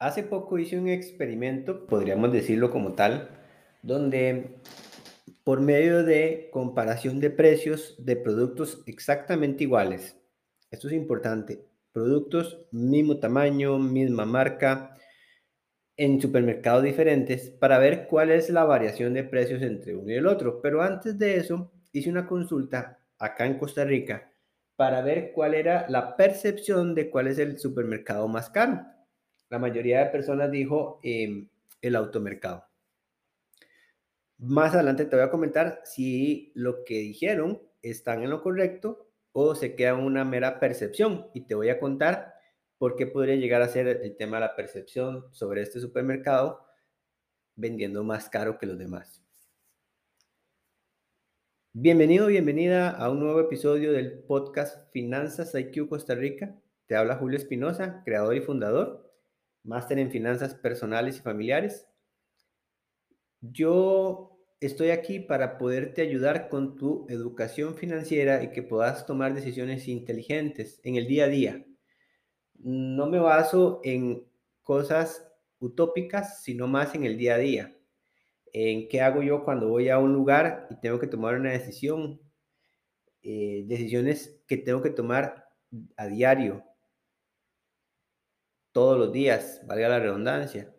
Hace poco hice un experimento, podríamos decirlo como tal, donde por medio de comparación de precios de productos exactamente iguales, esto es importante, productos mismo tamaño, misma marca, en supermercados diferentes para ver cuál es la variación de precios entre uno y el otro. Pero antes de eso, hice una consulta acá en Costa Rica para ver cuál era la percepción de cuál es el supermercado más caro. La mayoría de personas dijo em, el automercado. Más adelante te voy a comentar si lo que dijeron están en lo correcto o se queda una mera percepción y te voy a contar por qué podría llegar a ser el tema de la percepción sobre este supermercado vendiendo más caro que los demás. Bienvenido, bienvenida a un nuevo episodio del podcast Finanzas IQ Costa Rica. Te habla Julio Espinosa, creador y fundador máster en finanzas personales y familiares. Yo estoy aquí para poderte ayudar con tu educación financiera y que puedas tomar decisiones inteligentes en el día a día. No me baso en cosas utópicas, sino más en el día a día. En qué hago yo cuando voy a un lugar y tengo que tomar una decisión. Eh, decisiones que tengo que tomar a diario, todos los días, valga la redundancia,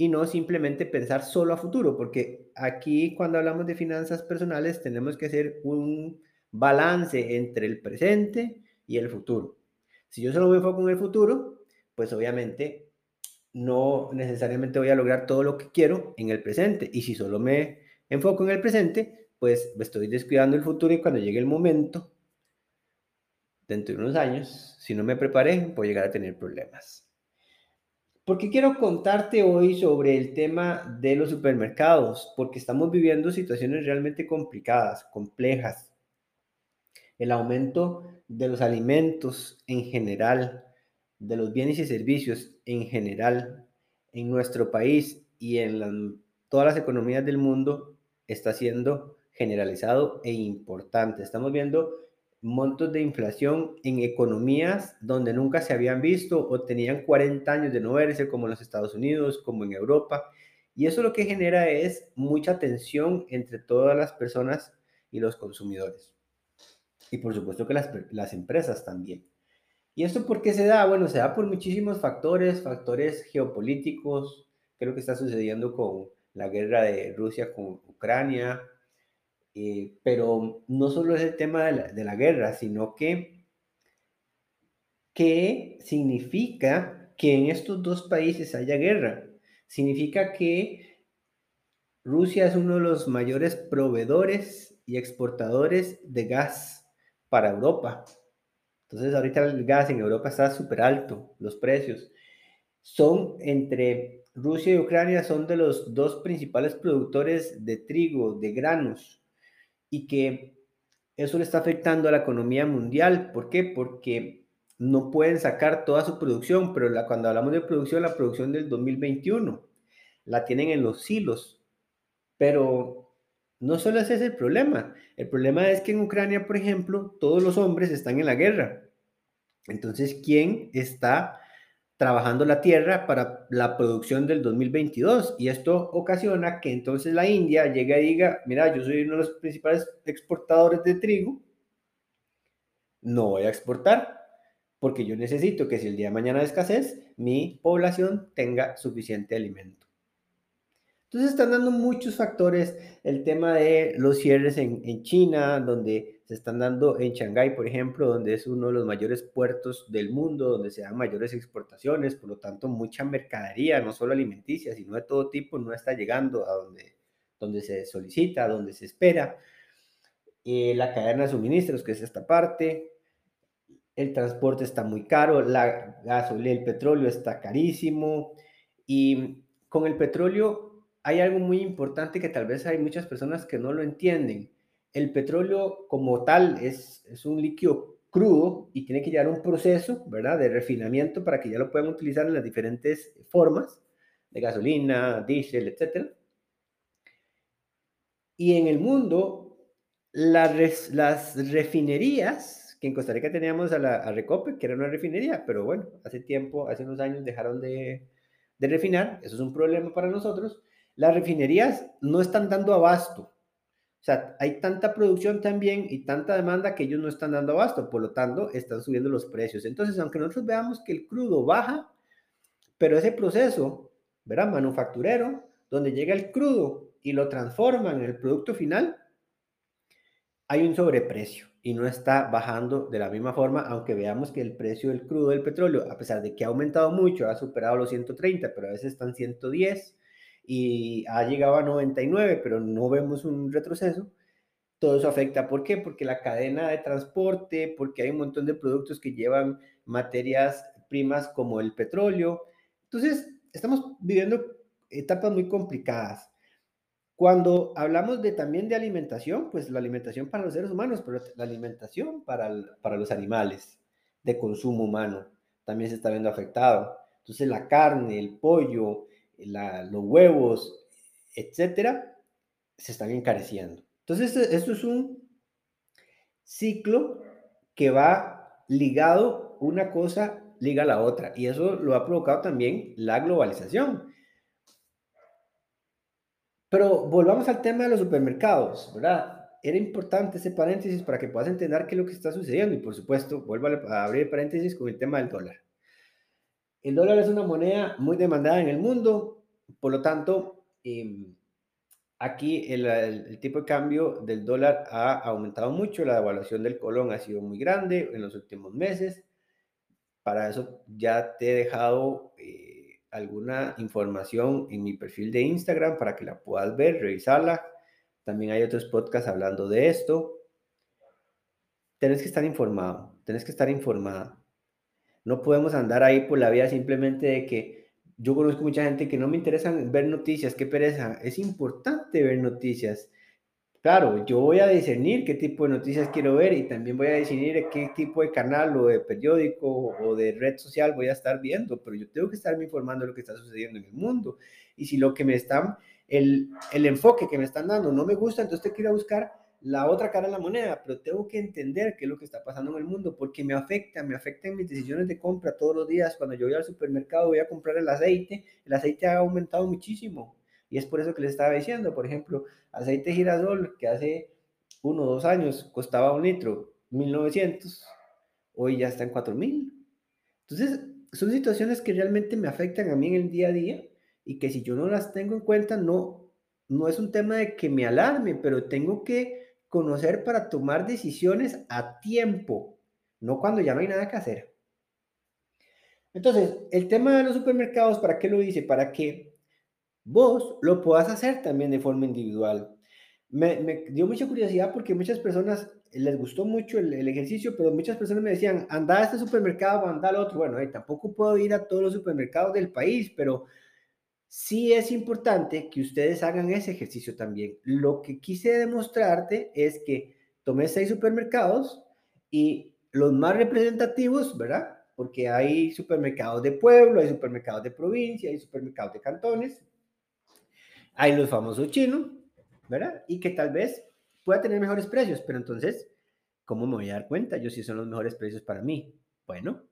y no simplemente pensar solo a futuro, porque aquí cuando hablamos de finanzas personales tenemos que hacer un balance entre el presente y el futuro. Si yo solo me enfoco en el futuro, pues obviamente no necesariamente voy a lograr todo lo que quiero en el presente. Y si solo me enfoco en el presente, pues estoy descuidando el futuro y cuando llegue el momento, dentro de unos años, si no me preparé, a llegar a tener problemas porque quiero contarte hoy sobre el tema de los supermercados, porque estamos viviendo situaciones realmente complicadas, complejas. El aumento de los alimentos en general, de los bienes y servicios en general en nuestro país y en todas las economías del mundo está siendo generalizado e importante. Estamos viendo montos de inflación en economías donde nunca se habían visto o tenían 40 años de no verse, como en los Estados Unidos, como en Europa. Y eso lo que genera es mucha tensión entre todas las personas y los consumidores. Y por supuesto que las, las empresas también. ¿Y esto por qué se da? Bueno, se da por muchísimos factores, factores geopolíticos, creo que está sucediendo con la guerra de Rusia con Ucrania, eh, pero no solo es el tema de la, guerra, sino que ¿qué significa que en estos dos países haya guerra? Significa que Rusia es uno de los mayores proveedores y exportadores de gas para Europa. Entonces ahorita el gas en Europa está súper alto, los precios. Son entre Rusia y Ucrania son de los dos principales productores de trigo, de granos y que eso le está afectando a la economía mundial. ¿Por qué? Porque no pueden sacar toda su producción, pero la, cuando hablamos de producción, la producción del 2021 la tienen en los silos. Pero no solo ese es el problema. El problema es que en Ucrania, por ejemplo, todos los hombres están en la guerra. Entonces, ¿quién está trabajando la tierra para la producción del 2022 y esto ocasiona que entonces la India llegue y diga, mira, yo soy uno de los principales exportadores de trigo, no voy a exportar porque yo necesito que si el día de mañana hay escasez, mi población tenga suficiente alimento. Entonces están dando muchos factores, el tema de los cierres en, China, donde se están dando en Shanghái, por ejemplo, donde es uno de los mayores puertos del mundo, donde se dan mayores exportaciones, por lo tanto, mucha mercadería, no solo alimenticia, sino de todo tipo, no está llegando a donde, donde se solicita, donde se espera. Eh, la cadena de suministros, que es esta parte, el transporte está muy caro, la gasolina, el petróleo está carísimo y con el petróleo hay algo muy importante que tal vez hay muchas personas que no lo entienden el petróleo como tal es, es un líquido crudo y tiene que llevar un proceso, ¿verdad?, de refinamiento para que ya lo puedan utilizar en las diferentes formas de gasolina, diésel, etc. Y en el mundo, las, refinerías, que en Costa Rica teníamos a, la, a Recope, que era una refinería, pero bueno, hace tiempo, hace unos años dejaron de de refinar, eso es un problema para nosotros, las refinerías no están dando abasto. O sea, hay tanta producción también y tanta demanda que ellos no están dando abasto, por lo tanto, están subiendo los precios. Entonces, aunque nosotros veamos que el crudo baja, pero ese proceso, ¿verdad? Manufacturero, donde llega el crudo y lo transforman en el producto final, hay un sobreprecio y no está bajando de la misma forma, aunque veamos que el precio del crudo del petróleo, a pesar de que ha aumentado mucho, ha superado los 130, pero a veces están 110 y ha llegado a 99, pero no vemos un retroceso. Todo eso afecta, ¿por qué? Porque la cadena de transporte, porque hay un montón de productos que llevan materias primas como el petróleo. Entonces, estamos viviendo etapas muy complicadas. Cuando hablamos de, también de alimentación, pues la alimentación para los seres humanos, pero la alimentación para, para los animales de consumo humano también se está viendo afectado. Entonces la carne, el pollo, los huevos, etcétera, se están encareciendo. Entonces esto es un ciclo que va ligado, una cosa liga a la otra, y eso lo ha provocado también la globalización. Pero volvamos al tema de los supermercados, ¿verdad? Era importante ese paréntesis para que puedas entender qué es lo que está sucediendo. Y por supuesto, vuelvo a abrir paréntesis con el tema del dólar. El dólar es una moneda muy demandada en el mundo, por lo tanto, em, aquí el, tipo de cambio del dólar ha aumentado mucho, la devaluación del colón ha sido muy grande en los últimos meses. Para eso ya te he dejado... Eh, alguna información en mi perfil de Instagram para que la puedas ver, revisarla. También hay otros podcasts hablando de esto. Tienes que estar informado, tienes que estar informada. No podemos andar ahí por la vida simplemente de que yo conozco mucha gente que no me interesa ver noticias, qué pereza. Es importante ver noticias. Claro, yo voy a discernir qué tipo de noticias quiero ver y también voy a discernir qué tipo de canal o de periódico o de red social voy a estar viendo, pero yo tengo que estarme informando de lo que está sucediendo en el mundo. Y si lo que me están, el, el enfoque que me están dando no me gusta, entonces ir a buscar la otra cara de la moneda, pero tengo que entender qué es lo que está pasando en el mundo porque me afecta, me afecta en mis decisiones de compra todos los días. Cuando yo voy al supermercado voy a comprar el aceite, el aceite ha aumentado muchísimo y es por eso que les estaba diciendo, por ejemplo, aceite girasol que hace uno o dos años costaba un litro 1900, hoy ya está en 4000. Entonces, son situaciones que realmente me afectan a mí en el día a día y que si yo no las tengo en cuenta, no, no es un tema de que me alarme, pero tengo que conocer para tomar decisiones a tiempo, no cuando ya no hay nada que hacer. Entonces, el tema de los supermercados, ¿para qué lo dice? Para que vos lo puedas hacer también de forma individual. Me, dio mucha curiosidad porque muchas personas les gustó mucho el, ejercicio, pero muchas personas me decían, anda a este supermercado, anda al otro. Bueno, tampoco puedo ir a todos los supermercados del país, pero sí es importante que ustedes hagan ese ejercicio también. Lo que quise demostrarte es que tomé seis supermercados y los más representativos, ¿verdad? Porque hay supermercados de pueblo, hay supermercados de provincia, hay supermercados de cantones, hay los famosos chinos, ¿verdad? Y que tal vez pueda tener mejores precios, pero entonces, ¿cómo me voy a dar cuenta yo si son los mejores precios para mí? Bueno,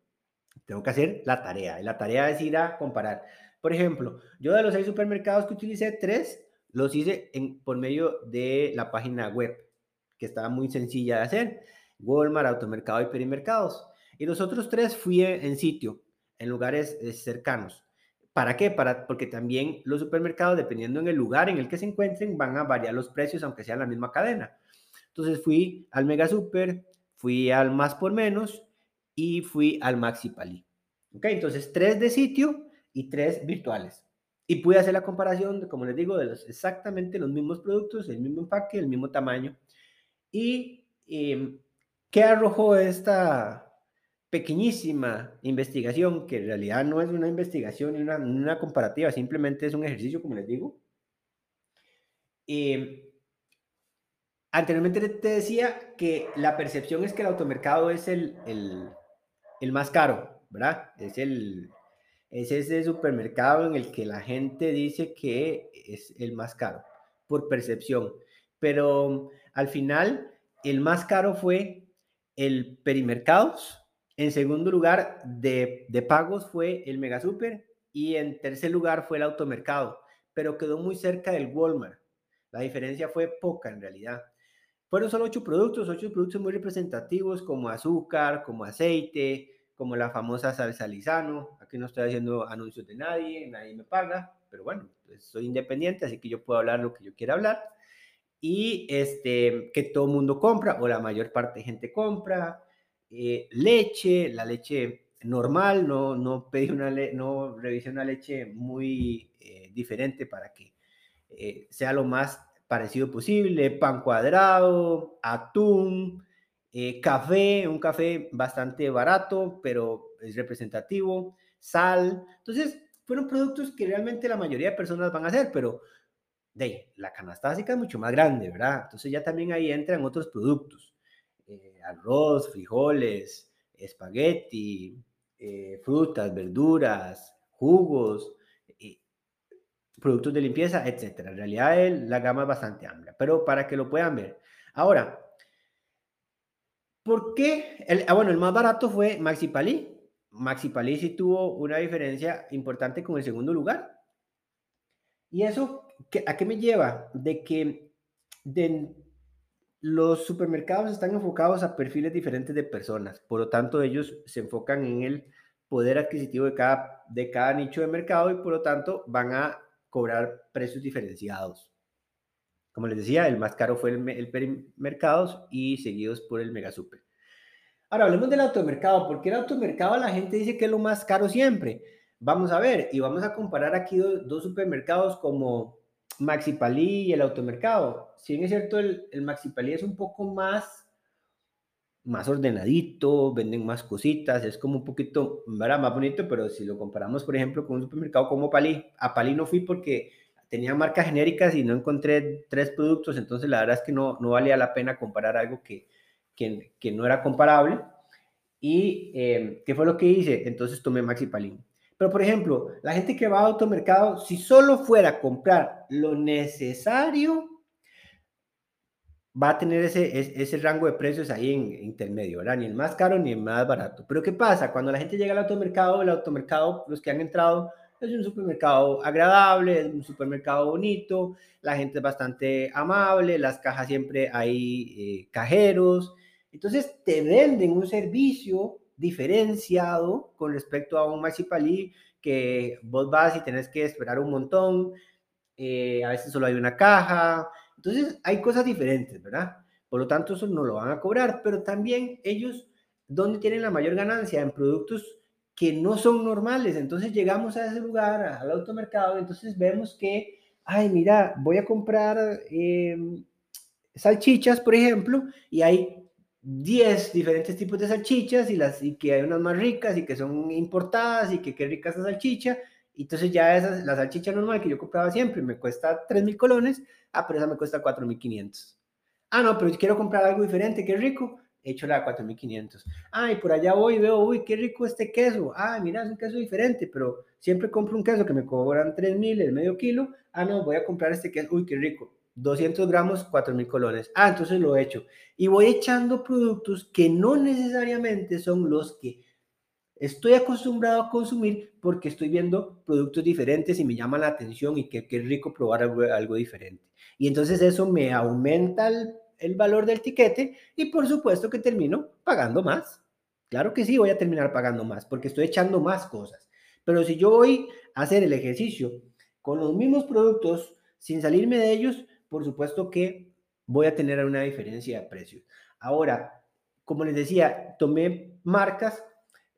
tengo que hacer la tarea. Y la tarea es ir a comparar. Por ejemplo, yo de los seis supermercados que utilicé, tres los hice en, por medio de la página web, que estaba muy sencilla de hacer. Walmart, Automercado y Perimercados. Y los otros tres fui en sitio, en lugares eh, cercanos. ¿Para qué? Para, porque también los supermercados, dependiendo en el lugar en el que se encuentren, van a variar los precios, aunque sea la misma cadena. Entonces fui al Mega Super, fui al Más por Menos y fui al Maxi Pali. ¿Ok? Entonces, tres de sitio y tres virtuales. Y pude hacer la comparación, de, como les digo, de los, exactamente los mismos productos, el mismo empaque, el mismo tamaño. ¿Y em, qué arrojó esta, pequeñísima investigación, que en realidad no es una investigación ni una, comparativa, simplemente es un ejercicio, como les digo. Eh, anteriormente te decía que la percepción es que el automercado es el, el, más caro, ¿verdad? Es, el, es ese supermercado en el que la gente dice que es el más caro, por percepción. Pero al final, el más caro fue el Perimercados, en segundo lugar de, pagos fue el Mega Super y en tercer lugar fue el automercado, pero quedó muy cerca del Walmart. La diferencia fue poca en realidad. Fueron solo ocho productos, ocho productos muy representativos como azúcar, como aceite, como la famosa salsa lisano. Aquí no estoy haciendo anuncios de nadie, nadie me paga, pero bueno, pues soy independiente, así que yo puedo hablar lo que yo quiera hablar. Y este, que todo mundo compra, o la mayor parte de gente compra. Eh, leche, la leche normal, no, no pedí una, no revisé una leche muy eh, diferente para que eh, sea lo más parecido posible, pan cuadrado, atún, eh, café, un café bastante barato, pero es representativo, sal. Entonces, fueron productos que realmente la mayoría de personas van a hacer, pero de la canasta básica es mucho más grande, ¿verdad? Entonces ya también ahí entran otros productos, eh, arroz, frijoles, espagueti, frutas, verduras, jugos, productos de limpieza, etcétera. En realidad la gama es bastante amplia, pero para que lo puedan ver. Ahora, ¿por qué? El, ah, bueno, el más barato fue Maxi Palí. Maxi Palí sí tuvo una diferencia importante con el segundo lugar. ¿Y eso a qué me lleva? De que de, los supermercados están enfocados a perfiles diferentes de personas, por lo tanto ellos se enfocan en el poder adquisitivo de cada, de cada nicho de mercado y por lo tanto van a cobrar precios diferenciados. Como les decía, el más caro fue el, el perimercados y seguidos por el mega super. Ahora hablemos del automercado. ¿Por qué el automercado la gente dice que es lo más caro siempre? Vamos a ver y vamos a comparar aquí dos, supermercados como Maxi Palí y el automercado. Si bien es cierto, el, el Maxi Palí es un poco más más ordenadito, venden más cositas, es como un poquito más bonito, pero si lo comparamos, por ejemplo, con un supermercado como Palí, a Palí no fui porque tenía marcas genéricas y no encontré tres productos, entonces la verdad es que no, no valía la pena comparar algo que, que, que no era comparable. ¿Y eh, qué fue lo que hice? Entonces tomé Maxi Palí. Pero, por ejemplo, la gente que va a automercado, si solo fuera a comprar lo necesario, va a tener ese, ese rango de precios ahí en intermedio, ¿verdad? Ni el más caro ni el más barato. Pero ¿qué pasa? Cuando la gente llega al automercado, el automercado, los que han entrado, es un supermercado agradable, es un supermercado bonito, la gente es bastante amable, las cajas siempre hay eh, cajeros. Entonces te venden un servicio diferenciado con respecto a un Maxi Palí que vos vas y tenés que esperar un montón, eh, a veces solo hay una caja, entonces, hay cosas diferentes, ¿verdad? Por lo tanto, eso no lo van a cobrar, pero también ellos, ¿dónde tienen la mayor ganancia? En productos que no son normales. Entonces, llegamos a ese lugar, al automercado, entonces vemos que, ay, mira, voy a comprar em, salchichas, por ejemplo, y hay 10 diferentes tipos de salchichas y, las, y que hay unas más ricas y que son importadas y que qué rica esa salchicha. Entonces ya esa, la salchicha normal que yo compraba siempre me cuesta 3 mil colones, ah, pero esa me cuesta 4.500. Ah, no, pero quiero comprar algo diferente, qué rico, hecho la 4.500. Ah, y por allá voy y veo, uy, qué rico este queso. Ah, mira, es un queso diferente, pero siempre compro un queso que me cobran 3.000, el medio kilo. Ah, no, voy a comprar este queso, uy, qué rico. 200 gramos, 4.000 colones. Ah, entonces lo he hecho. Y voy echando productos que no necesariamente son los que estoy acostumbrado a consumir porque estoy viendo productos diferentes y me llama la atención y qué, rico probar algo, diferente. Y entonces eso me aumenta el, valor del tiquete y por supuesto que termino pagando más. Claro que sí, voy a terminar pagando más porque estoy echando más cosas. Pero si yo voy a hacer el ejercicio con los mismos productos sin salirme de ellos, por supuesto que voy a tener una diferencia de precios. Ahora, como les decía, tomé marcas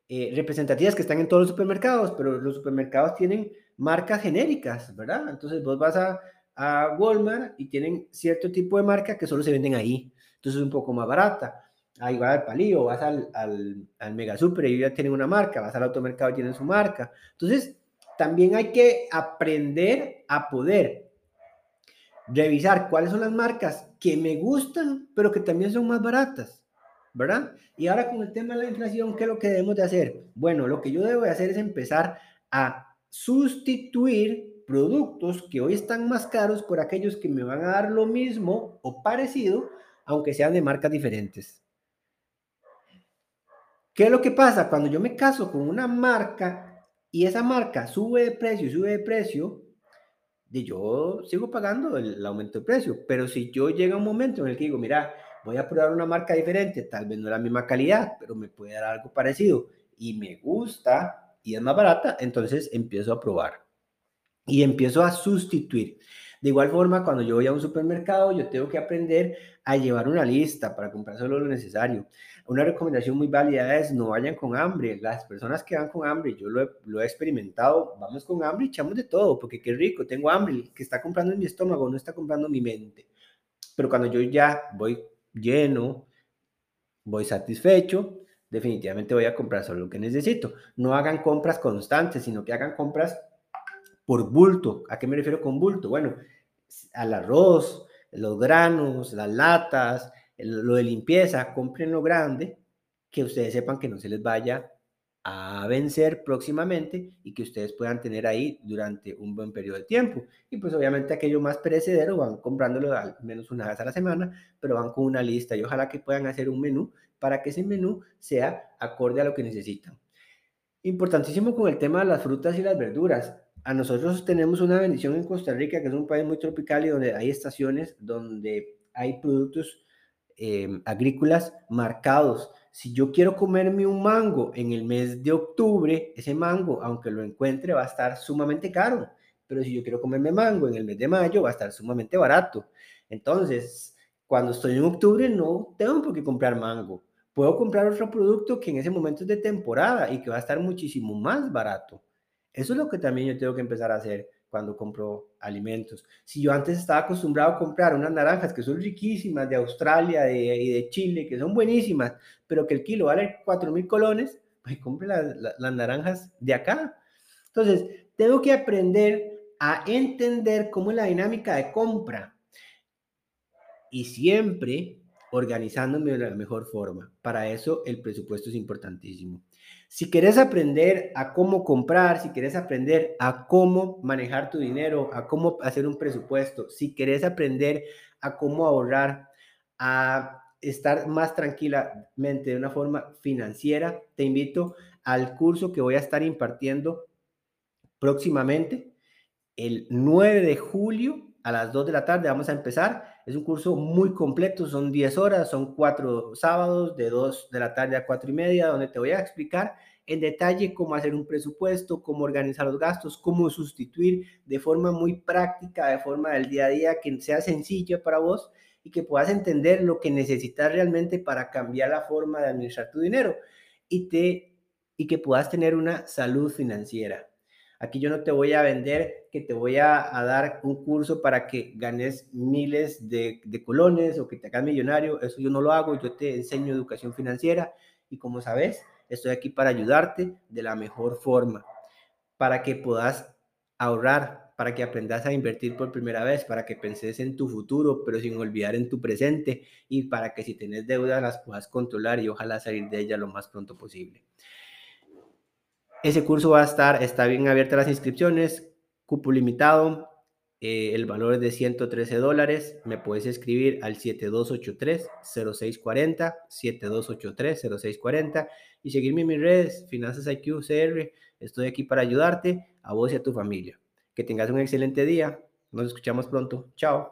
eh, representativas que están en todos los supermercados, pero los supermercados tienen marcas genéricas, ¿verdad? Entonces vos vas a, a Walmart y tienen cierto tipo de marca que solo se venden ahí, entonces es un poco más barata. Ahí vas al palillo, vas al, al, al mega super y ya tienen una marca, vas al automercado y tienen su marca. Entonces, también hay que aprender a poder revisar cuáles son las marcas que me gustan, pero que también son más baratas. ¿verdad? Y ahora con el tema de la inflación, ¿qué es lo que debemos de hacer? Bueno, lo que yo debo de hacer es empezar a sustituir productos que hoy están más caros por aquellos que me van a dar lo mismo o parecido, aunque sean de marcas diferentes. ¿Qué es lo que pasa? Cuando yo me caso con una marca y esa marca sube de precio, sube de precio, y yo sigo pagando el, aumento de precio. Pero si yo llega un momento en el que digo, mira, voy a probar una marca diferente, tal vez no la misma calidad, pero me puede dar algo parecido y me gusta y es más barata, entonces empiezo a probar y empiezo a sustituir. De igual forma, cuando yo voy a un supermercado, yo tengo que aprender a llevar una lista para comprar solo lo necesario. Una recomendación muy válida es no vayan con hambre. Las personas que van con hambre, yo lo he, lo he experimentado, vamos con hambre y echamos de todo, porque qué rico, tengo hambre, el que está comprando en mi estómago no está comprando mi mente. Pero cuando yo ya voy lleno, voy satisfecho, definitivamente voy a comprar solo lo que necesito. No hagan compras constantes, sino que hagan compras por bulto. ¿A qué me refiero con bulto? Bueno, al arroz, los granos, las latas, lo de limpieza, compren lo grande, que ustedes sepan que no se les vaya a vencer próximamente y que ustedes puedan tener ahí durante un buen periodo de tiempo. Y pues obviamente aquello más perecedero van comprándolo al menos una vez a la semana, pero van con una lista y ojalá que puedan hacer un menú para que ese menú sea acorde a lo que necesitan. Importantísimo con el tema de las frutas y las verduras a nosotros tenemos una bendición en Costa Rica, que es un país muy tropical y donde hay estaciones donde hay productos em, agrícolas marcados. Si yo quiero comerme un mango en el mes de octubre, ese mango, aunque lo encuentre, va a estar sumamente caro. Pero si yo quiero comerme mango en el mes de mayo, va a estar sumamente barato. Entonces, cuando estoy en octubre, no tengo por qué comprar mango. Puedo comprar otro producto que en ese momento es de temporada y que va a estar muchísimo más barato. Eso es lo que también yo tengo que empezar a hacer cuando compro alimentos. Si yo antes estaba acostumbrado a comprar unas naranjas que son riquísimas de Australia y de Chile, que son buenísimas, pero que el kilo vale 4 mil colones, pues compre las naranjas de acá. Entonces, tengo que aprender a entender cómo es la dinámica de compra. Y siempre organizándome de la mejor forma. Para eso el presupuesto es importantísimo. Si quieres aprender a cómo comprar, si quieres aprender a cómo manejar tu dinero, a cómo hacer un presupuesto, si quieres aprender a cómo ahorrar, a estar más tranquilamente de una forma financiera, te invito al curso que voy a estar impartiendo próximamente, el 9 de julio a las 2 de la tarde vamos a empezar. Es un curso muy completo, son 10 horas, son 4 sábados de 2 de la tarde a 4 y media, donde te voy a explicar en detalle cómo hacer un presupuesto, cómo organizar los gastos, cómo sustituir de forma muy práctica, de forma del día a día, que sea sencilla para vos y que puedas entender lo que necesitas realmente para cambiar la forma de administrar tu dinero y, te, y que puedas tener una salud financiera. Aquí yo no te voy a vender que te voy a, dar un curso para que ganes miles de, de, colones o que te hagas millonario. Eso yo no lo hago. Yo te enseño educación financiera y como sabes, estoy aquí para ayudarte de la mejor forma, para que puedas ahorrar, para que aprendas a invertir por primera vez, para que penses en tu futuro, pero sin olvidar en tu presente y para que si tienes deudas las puedas controlar y ojalá salir de ella lo más pronto posible. Ese curso va a estar, está bien abierta las inscripciones, cupo limitado, eh, el valor es de 113 dólares. Me puedes escribir al 7283-0640, 7283-0640 y seguirme en mis redes, Finanzas IQ CR. Estoy aquí para ayudarte a vos y a tu familia. Que tengas un excelente día. Nos escuchamos pronto. Chao.